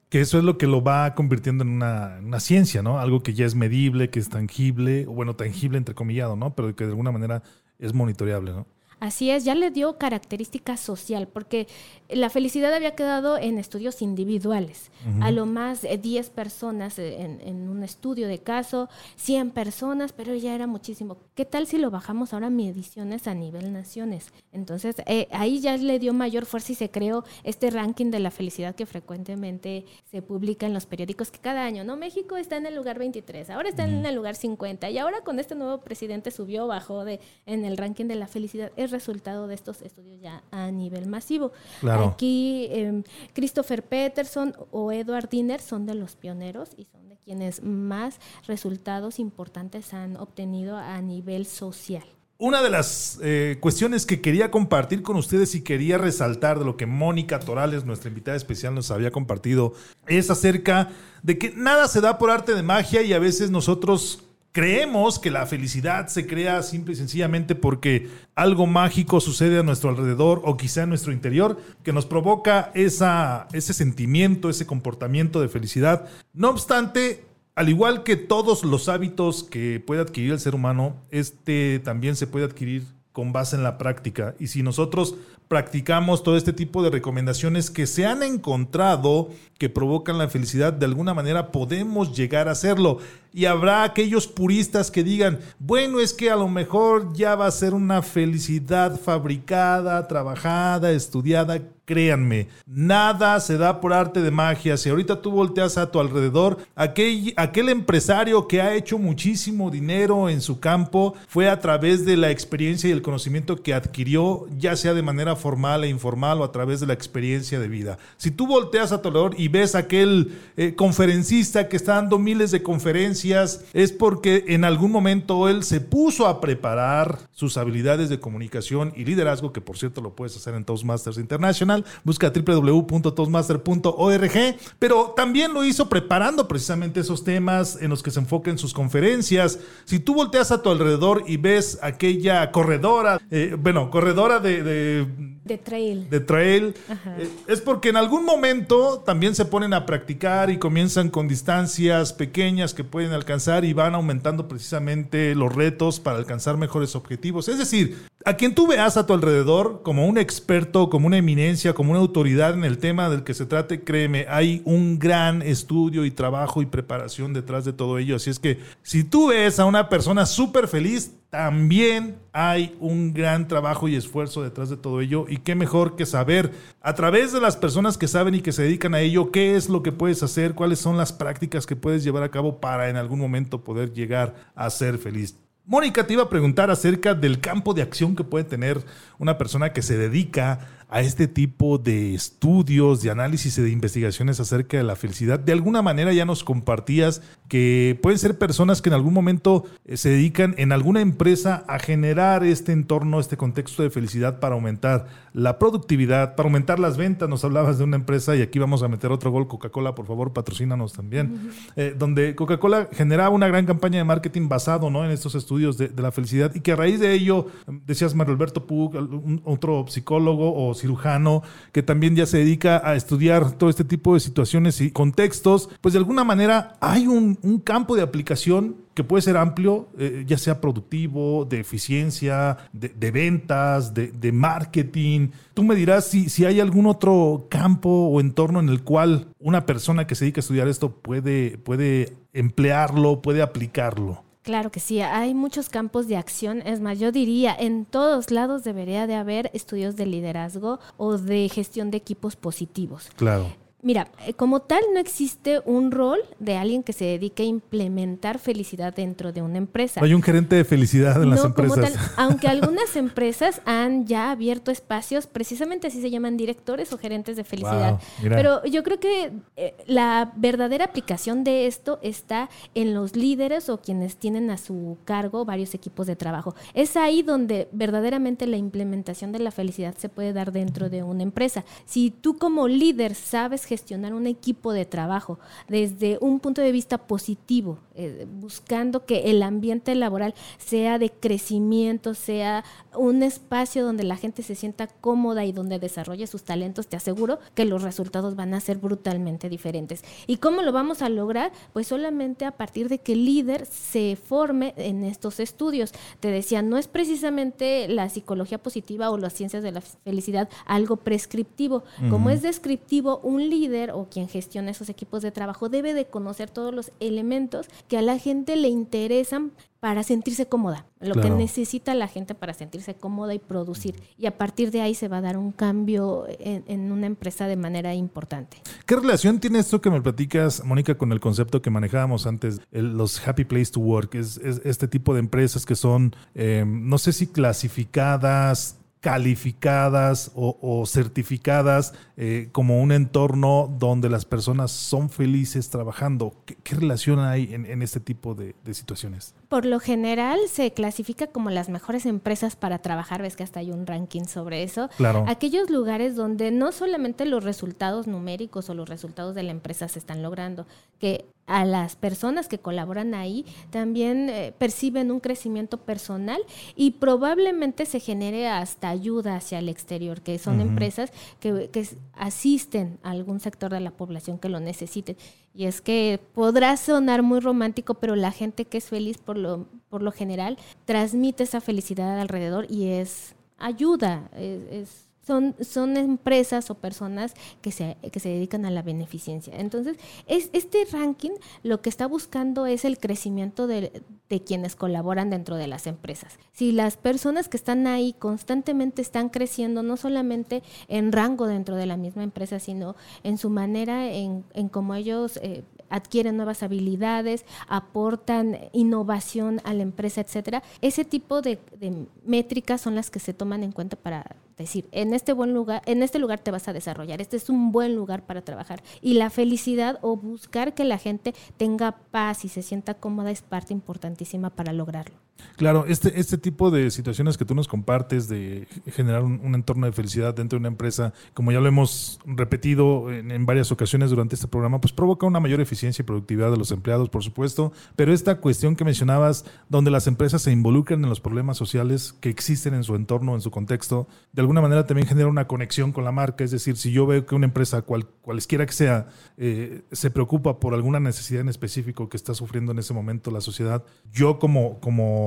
que eso es lo que lo va convirtiendo en una, una, ciencia, ¿no? Algo que ya es medible, que es tangible, o bueno, tangible entrecomillado, ¿no? Pero que de alguna manera es monitoreable, ¿no? Así es, ya le dio característica social, porque la felicidad había quedado en estudios individuales. A lo más 10 eh, personas eh, en, un estudio de caso, 100 personas, pero ya era muchísimo. ¿Qué tal si lo bajamos ahora a mediciones a nivel naciones? Entonces, eh, ahí ya le dio mayor fuerza y se creó este ranking de la felicidad que frecuentemente se publica en los periódicos, que cada año, ¿no? México está en el lugar 23, ahora está en el lugar 50, y ahora con este nuevo presidente subió, bajó de, en el ranking de la felicidad. Es resultado de estos estudios ya a nivel masivo. Aquí em, Christopher Peterson o Edward Dinner son de los pioneros y son de quienes más resultados importantes han obtenido a nivel social. Una de las eh, cuestiones que quería compartir con ustedes y quería resaltar de lo que Mónica Torales, nuestra invitada especial, nos había compartido, es acerca de que nada se da por arte de magia y a veces nosotros Creemos que la felicidad se crea simple y sencillamente porque algo mágico sucede a nuestro alrededor o quizá en nuestro interior que nos provoca esa, ese sentimiento, ese comportamiento de felicidad. No obstante, al igual que todos los hábitos que puede adquirir el ser humano, este también se puede adquirir con base en la práctica. Y si nosotros practicamos todo este tipo de recomendaciones que se han encontrado que provocan la felicidad, de alguna manera podemos llegar a hacerlo. Y habrá aquellos puristas que digan, bueno, es que a lo mejor ya va a ser una felicidad fabricada, trabajada, estudiada. Créanme, nada se da por arte de magia. Si ahorita tú volteas a tu alrededor, aquel, aquel empresario que ha hecho muchísimo dinero en su campo fue a través de la experiencia y el conocimiento que adquirió, ya sea de manera formal e informal o a través de la experiencia de vida. Si tú volteas a tu alrededor y ves aquel eh, conferencista que está dando miles de conferencias, es porque en algún momento él se puso a preparar sus habilidades de comunicación y liderazgo, que por cierto lo puedes hacer en Toastmasters International. Busca www.toastmaster.org, pero también lo hizo preparando precisamente esos temas en los que se enfoca en sus conferencias. Si tú volteas a tu alrededor y ves aquella corredora, eh, bueno, corredora de de trail. De trail. Eh, es porque en algún momento también se ponen a practicar y comienzan con distancias pequeñas que pueden alcanzar y van aumentando precisamente los retos para alcanzar mejores objetivos. Es decir, a quien tú veas a tu alrededor como un experto, como una eminencia, como una autoridad en el tema del que se trate, créeme, hay un gran estudio y trabajo y preparación detrás de todo ello. Así es que si tú ves a una persona súper feliz, también hay un gran trabajo y esfuerzo detrás de todo ello y qué mejor que saber a través de las personas que saben y que se dedican a ello qué es lo que puedes hacer, cuáles son las prácticas que puedes llevar a cabo para en algún momento poder llegar a ser feliz. Mónica te iba a preguntar acerca del campo de acción que puede tener una persona que se dedica a este tipo de estudios, de análisis y de investigaciones acerca de la felicidad. De alguna manera ya nos compartías que pueden ser personas que en algún momento eh, se dedican en alguna empresa a generar este entorno, este contexto de felicidad para aumentar la productividad, para aumentar las ventas. Nos hablabas de una empresa y aquí vamos a meter otro gol, Coca-Cola, por favor, patrocínanos también, eh, donde Coca-Cola generaba una gran campaña de marketing basado ¿no? en estos estudios de, la felicidad y que a raíz de ello, decías Mario Alberto Pug, otro psicólogo o cirujano que también ya se dedica a estudiar todo este tipo de situaciones y contextos, pues de alguna manera hay un, campo de aplicación que puede ser amplio, eh, ya sea productivo, de eficiencia, de, ventas, de, marketing. Tú me dirás si, si hay algún otro campo o entorno en el cual una persona que se dedica a estudiar esto puede, puede emplearlo, puede aplicarlo. Claro que sí, hay muchos campos de acción. Es más, yo diría, en todos lados debería de haber estudios de liderazgo o de gestión de equipos positivos. Claro Mira, eh, como tal no existe un rol de alguien que se dedique a implementar felicidad dentro de una empresa. Hay un gerente de felicidad en las empresas. aunque algunas empresas han ya abierto espacios, precisamente así se llaman directores o gerentes de felicidad. Pero yo creo que eh, la verdadera aplicación de esto está en los líderes o quienes tienen a su cargo varios equipos de trabajo. Es ahí donde verdaderamente la implementación de la felicidad se puede dar dentro de una empresa. Si tú como líder sabes gestionar un equipo de trabajo desde un punto de vista positivo, eh, buscando que el ambiente laboral sea de crecimiento, sea un espacio donde la gente se sienta cómoda y donde desarrolle sus talentos, te aseguro que los resultados van a ser brutalmente diferentes. ¿Y cómo lo vamos a lograr? Pues solamente a partir de que el líder se forme en estos estudios. Te decía, no es precisamente la psicología positiva o las ciencias de la felicidad algo prescriptivo. Como es descriptivo, un líder o quien gestiona esos equipos de trabajo debe de conocer todos los elementos que a la gente le interesan para sentirse cómoda, lo que necesita la gente para sentirse cómoda y producir. Y a partir de ahí se va a dar un cambio en, una empresa de manera importante. ¿Qué relación tiene esto que me platicas, Mónica, con el concepto que manejábamos antes, los Happy Place to Work? Es, este tipo de empresas que son, eh, no sé si clasificadas, calificadas o, certificadas eh, como un entorno donde las personas son felices trabajando. ¿Qué, relación hay en, este tipo de, situaciones? Por lo general se clasifica como las mejores empresas para trabajar, ves que hasta hay un ranking sobre eso. Claro. Aquellos lugares donde no solamente los resultados numéricos o los resultados de la empresa se están logrando, que a las personas que colaboran ahí también eh, perciben un crecimiento personal y probablemente se genere hasta ayuda hacia el exterior, que son empresas que, que, asisten a algún sector de la población que lo necesite. Y es que podrá sonar muy romántico, pero la gente que es feliz por lo, por lo general transmite esa felicidad alrededor y es ayuda, es son, son empresas o personas que se, que se dedican a la beneficencia. Entonces, es, este ranking lo que está buscando es el crecimiento de, de, quienes colaboran dentro de las empresas. Si las personas que están ahí constantemente están creciendo, no solamente en rango dentro de la misma empresa, sino en su manera en, en cómo ellos eh, adquieren nuevas habilidades, aportan innovación a la empresa, etcétera. Ese tipo de, de métricas son las que se toman en cuenta para decir, en este buen lugar, en este lugar te vas a desarrollar, este es un buen lugar para trabajar. Y la felicidad o buscar que la gente tenga paz y se sienta cómoda es parte importantísima para lograrlo. Claro, este, este tipo de situaciones que tú nos compartes de generar un, entorno de felicidad dentro de una empresa, como ya lo hemos repetido en, varias ocasiones durante este programa, pues provoca una mayor eficiencia y productividad de los empleados, por supuesto, pero esta cuestión que mencionabas, donde las empresas se involucran en los problemas sociales que existen en su entorno, en su contexto, de alguna manera también genera una conexión con la marca, es decir, si yo veo que una empresa, cual, cualesquiera que sea, eh, se preocupa por alguna necesidad en específico que está sufriendo en ese momento la sociedad, yo como... como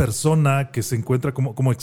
persona que se encuentra como, como eh,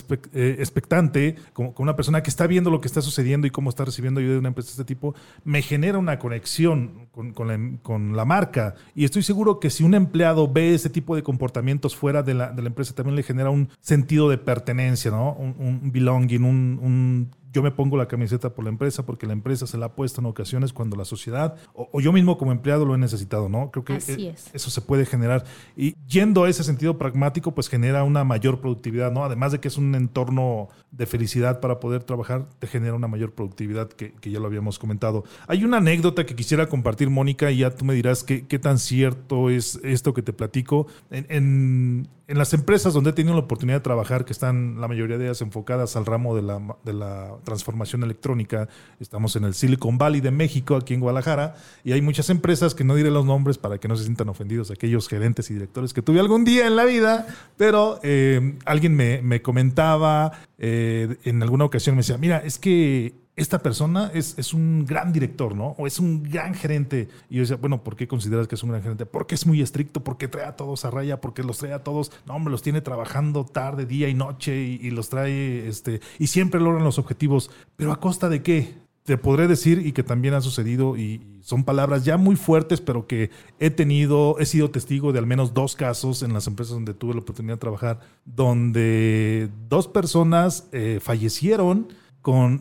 expectante, como, una persona que está viendo lo que está sucediendo y cómo está recibiendo ayuda de una empresa de este tipo, me genera una conexión con, la, con, la, marca. Y estoy seguro que si un empleado ve ese tipo de comportamientos fuera de la, de la empresa, también le genera un sentido de pertenencia, ¿no? un, belonging, un yo me pongo la camiseta por la empresa porque la empresa se la ha puesto en ocasiones cuando la sociedad o, yo mismo como empleado lo he necesitado, ¿no? Creo que e eso se puede generar. Y yendo a ese sentido pragmático, pues genera una mayor productividad, ¿no? Además de que es un entorno de felicidad para poder trabajar, te genera una mayor productividad que, ya lo habíamos comentado. Hay una anécdota que quisiera compartir, Mónica, y ya tú me dirás qué, qué tan cierto es esto que te platico. en, en las empresas donde he tenido la oportunidad de trabajar, que están la mayoría de ellas enfocadas al ramo de la, de la, transformación electrónica, estamos en el Silicon Valley de México, aquí en Guadalajara, y hay muchas empresas que no diré los nombres para que no se sientan ofendidos aquellos gerentes y directores que tuve algún día en la vida, pero eh, alguien me, me comentaba, eh, en alguna ocasión me decía, mira, es que esta persona es, un gran director, ¿no? O es un gran gerente. Y yo decía, bueno, ¿por qué consideras que es un gran gerente? Porque es muy estricto, porque trae a todos a raya, porque los trae a todos, no, me los tiene trabajando tarde, día y noche y, los trae, este, y siempre logran los objetivos. Pero ¿a costa de qué? Te podré decir y que también ha sucedido y son palabras ya muy fuertes, pero que he tenido, he sido testigo de al menos dos casos en las empresas donde tuve la oportunidad de trabajar, donde dos personas eh, fallecieron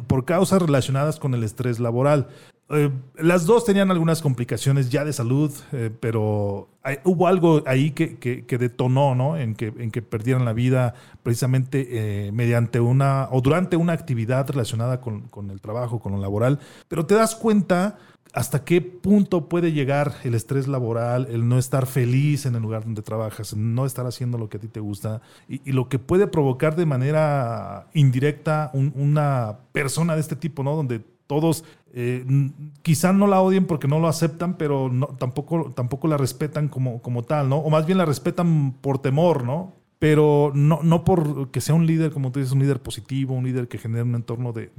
por causas relacionadas con el estrés laboral. Eh, las dos tenían algunas complicaciones ya de salud, eh, pero hubo algo ahí que, que, detonó, ¿no? En que, en que perdieran la vida precisamente eh, mediante una o durante una actividad relacionada con, con, el trabajo, con lo laboral. Pero te das cuenta hasta qué punto puede llegar el estrés laboral, el no estar feliz en el lugar donde trabajas, no estar haciendo lo que a ti te gusta y, lo que puede provocar de manera indirecta una persona de este tipo, ¿no? Donde todos eh, quizá no la odien porque no lo aceptan, pero tampoco, tampoco la respetan como, como tal, ¿no? O más bien la respetan por temor, ¿no? Pero no, no por que sea un líder, como tú dices, un líder positivo, un líder que genere un entorno de,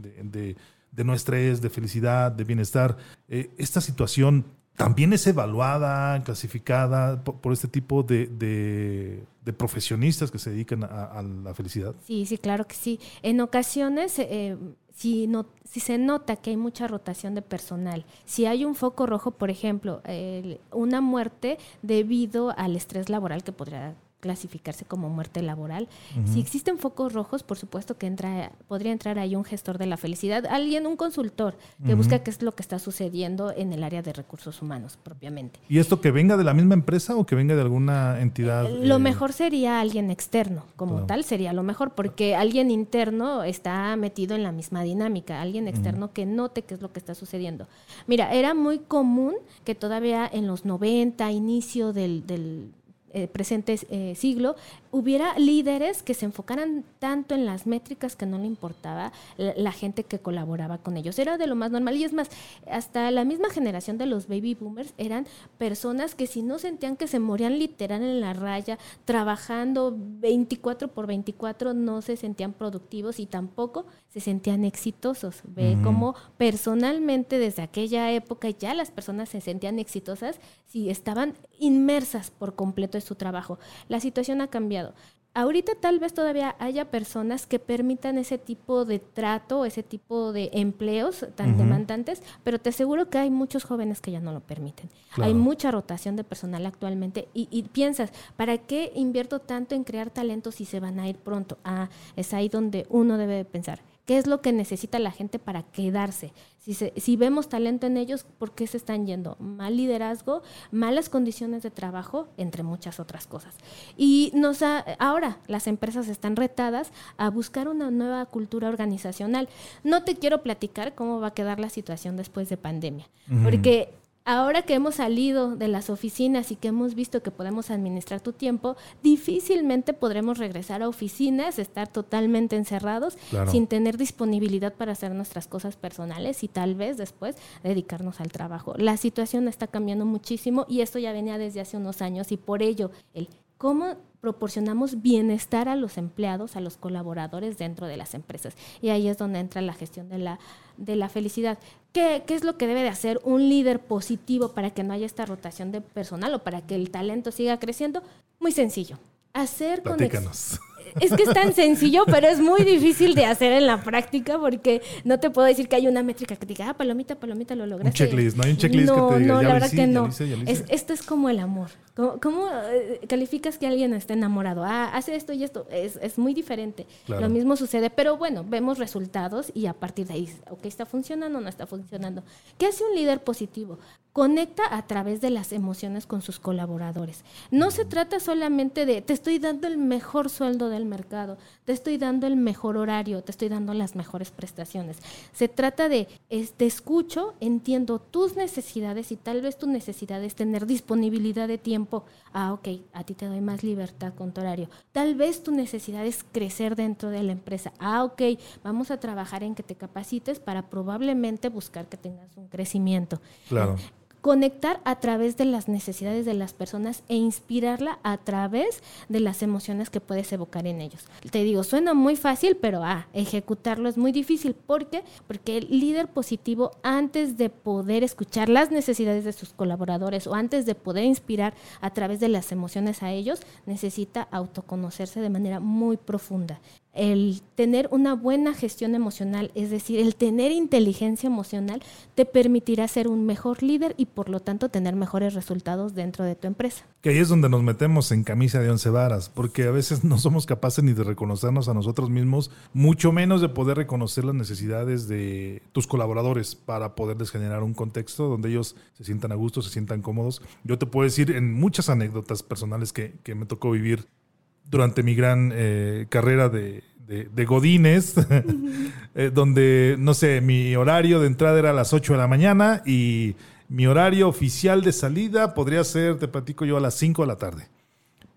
no estrés, de felicidad, de bienestar. Eh, esta situación también es evaluada, clasificada por, este tipo de, de, profesionistas que se dedican a, la felicidad. Sí, sí, claro que sí. En ocasiones... Eh, si, no, si se nota que hay mucha rotación de personal, si hay un foco rojo, por ejemplo, una muerte debido al estrés laboral que podría clasificarse como muerte laboral. Si existen focos rojos, por supuesto que entra, podría entrar ahí un gestor de la felicidad, alguien, un consultor que busca qué es lo que está sucediendo en el área de recursos humanos propiamente. ¿Y esto que venga de la misma empresa o que venga de alguna entidad? lo eh? mejor sería alguien externo, como tal sería lo mejor, porque alguien interno está metido en la misma dinámica, alguien externo que note qué es lo que está sucediendo. Mira, era muy común que todavía en los 90, inicio del, del eh, presente eh, siglo, hubiera líderes que se enfocaran tanto en las métricas que no le importaba la, gente que colaboraba con ellos. Era de lo más normal. Y es más, hasta la misma generación de los baby boomers eran personas que si no sentían que se morían literal en la raya, trabajando 24 por 24, no se sentían productivos y tampoco se sentían exitosos. Ve cómo personalmente desde aquella época ya las personas se sentían exitosas si estaban inmersas por completo en su trabajo. La situación ha cambiado. Ahorita tal vez todavía haya personas que permitan ese tipo de trato, ese tipo de empleos tan demandantes, pero te aseguro que hay muchos jóvenes que ya no lo permiten. Hay mucha rotación de personal actualmente y, y, piensas, ¿para qué invierto tanto en crear talentos si se van a ir pronto? Ah, es ahí donde uno debe pensar qué es lo que necesita la gente para quedarse. Si, si vemos talento en ellos, ¿por qué se están yendo? Mal liderazgo, malas condiciones de trabajo, entre muchas otras cosas. Y nos ahora las empresas están retadas a buscar una nueva cultura organizacional. No te quiero platicar cómo va a quedar la situación después de pandemia, porque ahora que hemos salido de las oficinas y que hemos visto que podemos administrar tu tiempo, difícilmente podremos regresar a oficinas, estar totalmente encerrados, sin tener disponibilidad para hacer nuestras cosas personales y tal vez después dedicarnos al trabajo. La situación está cambiando muchísimo y esto ya venía desde hace unos años y por ello el cómo proporcionamos bienestar a los empleados, a los colaboradores dentro de las empresas. Y ahí es donde entra la gestión de la, de la felicidad. ¿Qué, ¿Qué, es lo que debe de hacer un líder positivo para que no haya esta rotación de personal o para que el talento siga creciendo? Muy sencillo. Hacer Platícanos es que es tan sencillo, pero es muy difícil de hacer en la práctica porque no te puedo decir que hay una métrica que diga, ah, palomita, palomita, lo lograste. Un checklist, no hay un checklist que te diga, no, la verdad que no. esto es como el amor. ¿Cómo, eh, calificas que alguien está enamorado? Ah, hace esto y esto. Es, es muy diferente. Lo mismo sucede, pero bueno, vemos resultados y a partir de ahí, ok, está funcionando o no está funcionando. ¿Qué hace un líder positivo? Conecta a través de las emociones con sus colaboradores. No se trata solamente de, te estoy dando el mejor sueldo del mercado, te estoy dando el mejor horario, te estoy dando las mejores prestaciones. Se trata de, te escucho, entiendo tus necesidades y tal vez tu necesidad es tener disponibilidad de tiempo. Ah, ok, a ti te doy más libertad con tu horario. Tal vez tu necesidad es crecer dentro de la empresa. Ah, ok, vamos a trabajar en que te capacites para probablemente buscar que tengas un crecimiento. Claro conectar a través de las necesidades de las personas e inspirarla a través de las emociones que puedes evocar en ellos. Te digo, suena muy fácil, pero ah, ejecutarlo es muy difícil. ¿Por qué? Porque el líder positivo, antes de poder escuchar las necesidades de sus colaboradores o antes de poder inspirar a través de las emociones a ellos, necesita autoconocerse de manera muy profunda. El tener una buena gestión emocional, es decir, el tener inteligencia emocional, te permitirá ser un mejor líder y por lo tanto tener mejores resultados dentro de tu empresa. Que ahí es donde nos metemos en camisa de once varas, porque a veces no somos capaces ni de reconocernos a nosotros mismos, mucho menos de poder reconocer las necesidades de tus colaboradores para poderles generar un contexto donde ellos se sientan a gusto, se sientan cómodos. Yo te puedo decir en muchas anécdotas personales que, que me tocó vivir durante mi gran eh, carrera de, de, Godines, eh, donde, no sé, mi horario de entrada era a las 8 de la mañana y mi horario oficial de salida podría ser, te platico yo, a las 5 de la tarde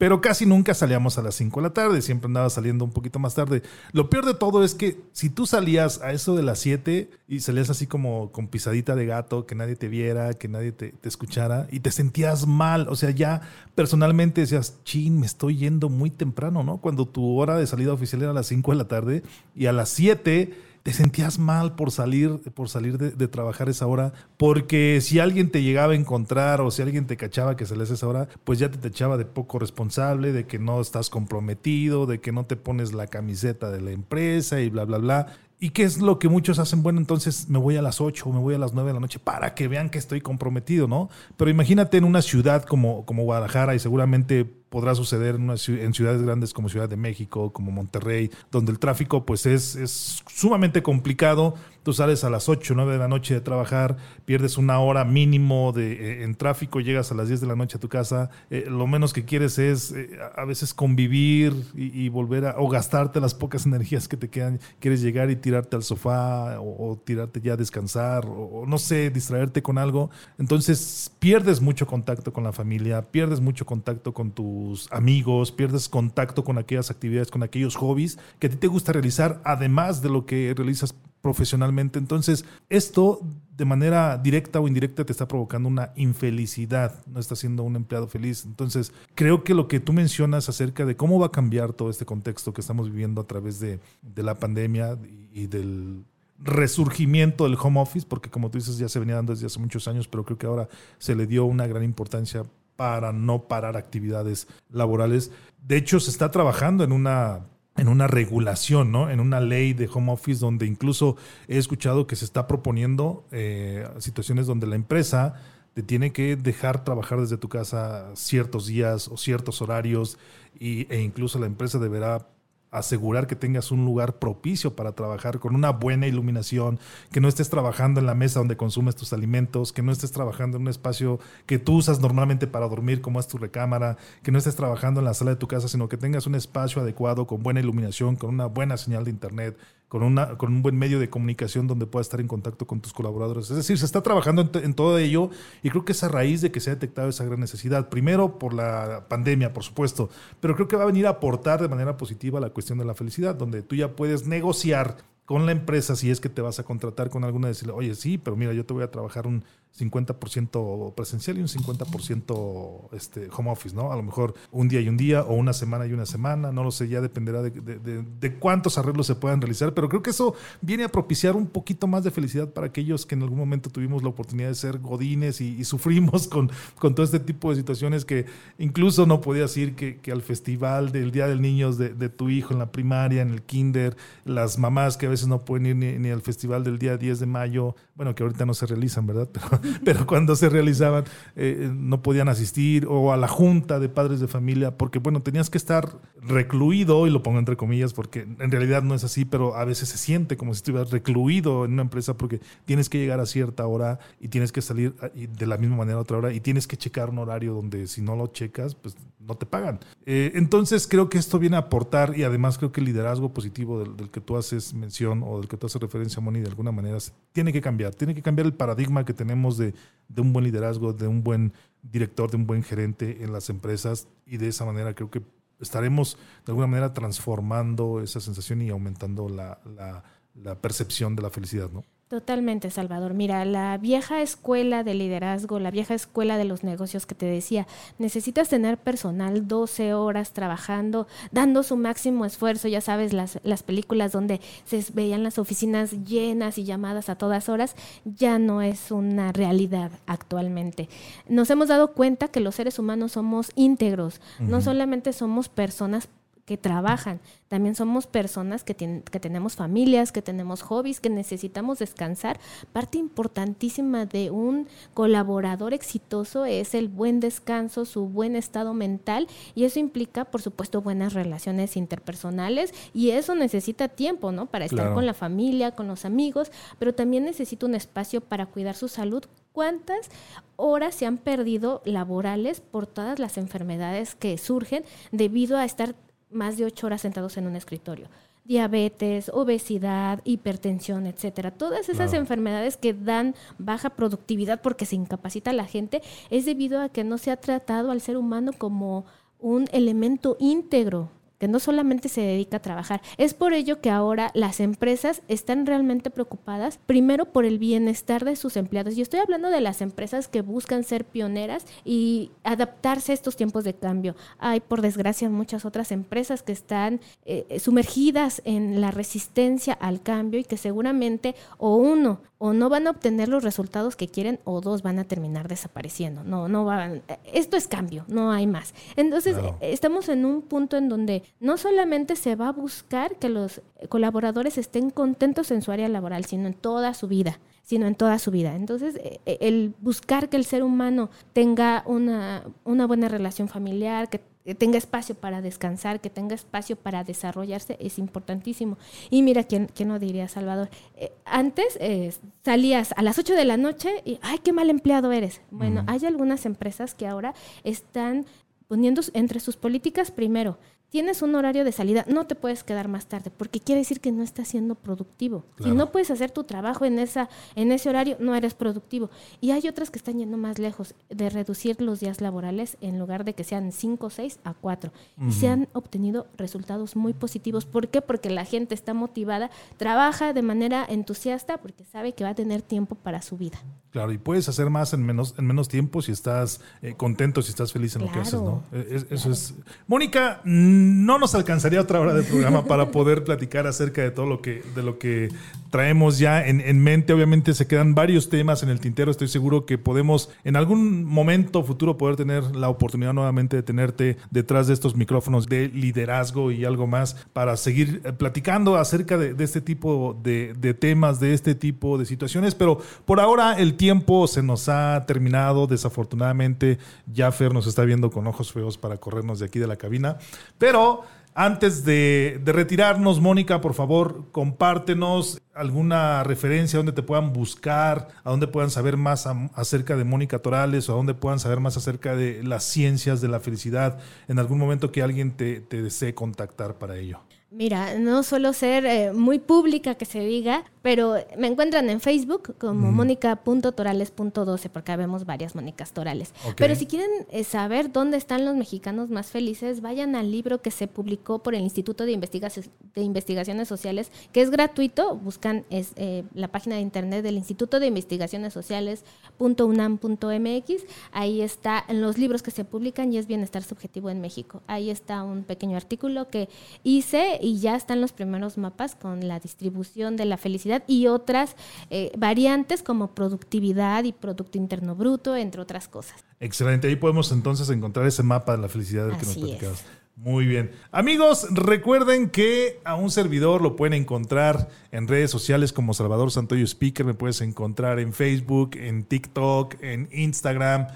pero casi nunca salíamos a las 5 de la tarde, siempre andaba saliendo un poquito más tarde. Lo peor de todo es que si tú salías a eso de las 7 y salías así como con pisadita de gato, que nadie te viera, que nadie te, escuchara y te sentías mal, o sea, ya personalmente decías, chin, me estoy yendo muy temprano, ¿no? Cuando tu hora de salida oficial era a las 5 de la tarde y a las 7 te sentías mal por salir, por salir de, trabajar esa hora, porque si alguien te llegaba a encontrar o si alguien te cachaba que salías esa hora, pues ya te, echaba de poco responsable, de que no estás comprometido, de que no te pones la camiseta de la empresa y bla, bla, bla. ¿Y qué es lo que muchos hacen? Bueno, entonces me voy a las 8 o me voy a las 9 de la noche para que vean que estoy comprometido, ¿no? Pero imagínate en una ciudad como, como Guadalajara y seguramente podrá suceder en, en, ciudades grandes como Ciudad de México, como Monterrey, donde el tráfico pues es, es sumamente complicado. Tú sales a las 8 o 9 de la noche de trabajar, pierdes una hora mínimo de, eh, en tráfico, llegas a las 10 de la noche a tu casa. Eh, lo menos que quieres es eh, a veces convivir y, volver a, o gastarte las pocas energías que te quedan. Quieres llegar y tirarte al sofá o, tirarte ya a descansar o, no sé, distraerte con algo. Entonces pierdes mucho contacto con la familia, pierdes mucho contacto con tu amigos, pierdes contacto con aquellas actividades, con aquellos hobbies que a ti te gusta realizar, además de lo que realizas profesionalmente. Entonces, esto de manera directa o indirecta te está provocando una infelicidad, no estás siendo un empleado feliz. Entonces, creo que lo que tú mencionas acerca de cómo va a cambiar todo este contexto que estamos viviendo a través de, de la pandemia y del resurgimiento del home office, porque como tú dices, ya se venía dando desde hace muchos años, pero creo que ahora se le dio una gran importancia para no parar actividades laborales. De hecho, se está trabajando en una en una regulación, ¿no? En una ley de home office donde incluso he escuchado que se está proponiendo eh, situaciones donde la empresa te tiene que dejar trabajar desde tu casa ciertos días o ciertos horarios y, e incluso la empresa deberá asegurar que tengas un lugar propicio para trabajar con una buena iluminación, que no estés trabajando en la mesa donde consumes tus alimentos, que no estés trabajando en un espacio que tú usas normalmente para dormir como es tu recámara, que no estés trabajando en la sala de tu casa, sino que tengas un espacio adecuado con buena iluminación, con una buena señal de internet, con, una, con un buen medio de comunicación donde puedas estar en contacto con tus colaboradores. Es decir, se está trabajando en, todo ello y creo que es a raíz de que se ha detectado esa gran necesidad. Primero por la pandemia, por supuesto, pero creo que va a venir a aportar de manera positiva la cuestión de la felicidad, donde tú ya puedes negociar con la empresa si es que te vas a contratar con alguna, decirle, oye, sí, pero mira, yo te voy a trabajar un 50% presencial y un 50% este, home office, ¿no? A lo mejor un día y un día o una semana y una semana, no lo sé, ya dependerá de, de, cuántos arreglos se puedan realizar, pero creo que eso viene a propiciar un poquito más de felicidad para aquellos que en algún momento tuvimos la oportunidad de ser godines y, sufrimos con, con, todo este tipo de situaciones que incluso no podías ir que, que al festival del Día del Niño de, tu hijo en la primaria, en el kinder, las mamás que a veces no pueden ir ni, ni al festival del día 10 de mayo, bueno, que ahorita no se realizan, ¿verdad? Pero pero cuando se realizaban eh, no podían asistir o a la junta de padres de familia, porque bueno, tenías que estar recluido, y lo pongo entre comillas, porque en realidad no es así, pero a veces se siente como si estuvieras recluido en una empresa porque tienes que llegar a cierta hora y tienes que salir de la misma manera a otra hora y tienes que checar un horario donde si no lo checas, pues no te pagan. Eh, entonces creo que esto viene a aportar y además creo que el liderazgo positivo del, del, que tú haces mención o del que tú haces referencia, Moni, de alguna manera tiene que cambiar, tiene que cambiar el paradigma que tenemos de, de un buen liderazgo, de un buen director, de un buen gerente en las empresas y de esa manera creo que estaremos de alguna manera transformando esa sensación y aumentando la, la, la percepción de la felicidad, ¿no? Totalmente, Salvador. Mira, la vieja escuela de liderazgo, la vieja escuela de los negocios que te decía, necesitas tener personal 12 horas trabajando, dando su máximo esfuerzo. Ya sabes, las, las películas donde se veían las oficinas llenas y llamadas a todas horas, ya no es una realidad actualmente. Nos hemos dado cuenta que los seres humanos somos íntegros, no solamente somos personas que trabajan. También somos personas que, que tenemos familias, que tenemos hobbies, que necesitamos descansar. Parte importantísima de un colaborador exitoso es el buen descanso, su buen estado mental y eso implica, por supuesto, buenas relaciones interpersonales y eso necesita tiempo, ¿no? Para estar con la familia, con los amigos, pero también necesita un espacio para cuidar su salud cuántas horas se han perdido laborales por todas las enfermedades que surgen debido a estar más de ocho horas sentados en un escritorio. Diabetes, obesidad, hipertensión, etcétera. Todas esas enfermedades que dan baja productividad porque se incapacita la gente es debido a que no se ha tratado al ser humano como un elemento íntegro que no solamente se dedica a trabajar. Es por ello que ahora las empresas están realmente preocupadas, primero por el bienestar de sus empleados. Y estoy hablando de las empresas que buscan ser pioneras y adaptarse a estos tiempos de cambio. Hay, por desgracia, muchas otras empresas que están eh, sumergidas en la resistencia al cambio y que seguramente o uno o no van a obtener los resultados que quieren o dos van a terminar desapareciendo. No, no van. Esto es cambio, no hay más. Entonces, estamos en un punto en donde no solamente se va a buscar que los colaboradores estén contentos en su área laboral, sino en toda su vida sino en toda su vida. Entonces, eh, el buscar que el ser humano tenga una, una buena relación familiar, que que tenga espacio para descansar, que tenga espacio para desarrollarse, es importantísimo. Y mira, ¿quién, quién no diría, Salvador? Eh, antes eh, salías a las 8 de la noche y, ay, qué mal empleado eres. Bueno, hay algunas empresas que ahora están poniendo entre sus políticas primero tienes un horario de salida, no te puedes quedar más tarde, porque quiere decir que no estás siendo productivo. Si no puedes hacer tu trabajo en, esa, en ese horario, no eres productivo. Y hay otras que están yendo más lejos, de reducir los días laborales en lugar de que sean 5 6 a 4. Y se han obtenido resultados muy positivos. ¿Por qué? Porque la gente está motivada, trabaja de manera entusiasta porque sabe que va a tener tiempo para su vida. Claro, y puedes hacer más en menos, en menos tiempo si estás eh, contento, si estás feliz en lo que haces, ¿no? E, eso es. Mónica, no nos alcanzaría otra hora de programa para poder platicar acerca de todo lo que, de lo que traemos ya en, en, mente. Obviamente se quedan varios temas en el tintero. Estoy seguro que podemos en algún momento futuro poder tener la oportunidad nuevamente de tenerte detrás de estos micrófonos de liderazgo y algo más para seguir eh, platicando acerca de, este tipo de, de temas, de este tipo de situaciones. Pero por ahora el tiempo se nos ha terminado. Desafortunadamente, ya Fer nos está viendo con ojos feos para corrernos de aquí de la cabina. Pero antes de, retirarnos, Mónica, por favor, compártenos alguna referencia donde te puedan buscar, a donde puedan saber más acerca de Mónica Torales o a donde puedan saber más acerca de las ciencias de la felicidad en algún momento que alguien te desee contactar para ello. Mira, no suelo ser eh, muy pública que se diga, pero me encuentran en Facebook como mónica.torales.12 porque vemos varias Mónicas Torales. Pero si quieren eh, saber dónde están los mexicanos más felices, vayan al libro que se publicó por el Instituto de, de Investigaciones Sociales, que es gratuito. Buscan es, eh, la página de internet del Instituto de Investigaciones Sociales.unam.mx. Ahí están los libros que se publican y es Bienestar Subjetivo en México. Ahí está un pequeño artículo que hice y ya están los primeros mapas con la distribución de la felicidad y otras eh, variantes como productividad y Producto Interno Bruto, entre otras cosas. Excelente, ahí podemos entonces encontrar ese mapa de la felicidad del que nos platicabas. Muy bien. Amigos, recuerden que a un servidor lo pueden encontrar en redes sociales como Salvador Santoyo Speaker. Me puedes encontrar en Facebook, en TikTok, en Instagram.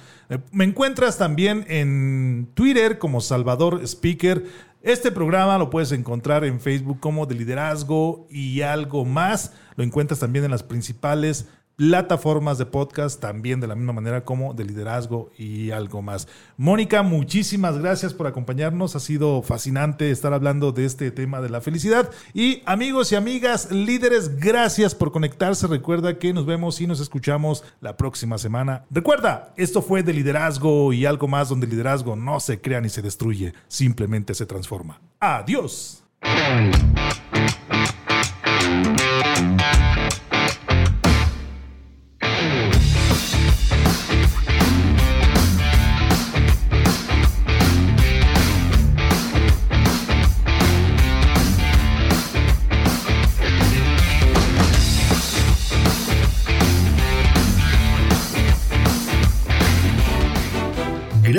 Me encuentras también en Twitter como Salvador Speaker. Este programa lo puedes encontrar en Facebook como de liderazgo y algo más. Lo encuentras también en las principales plataformas de podcast, también de la misma manera como de liderazgo y algo más. Mónica, muchísimas gracias por acompañarnos. Ha sido fascinante estar hablando de este tema de la felicidad. Y amigos y amigas, líderes, gracias por conectarse. Recuerda que nos vemos y nos escuchamos la próxima semana. Recuerda, esto fue de liderazgo y algo más donde el liderazgo no se crea ni se destruye, simplemente se transforma. Adiós.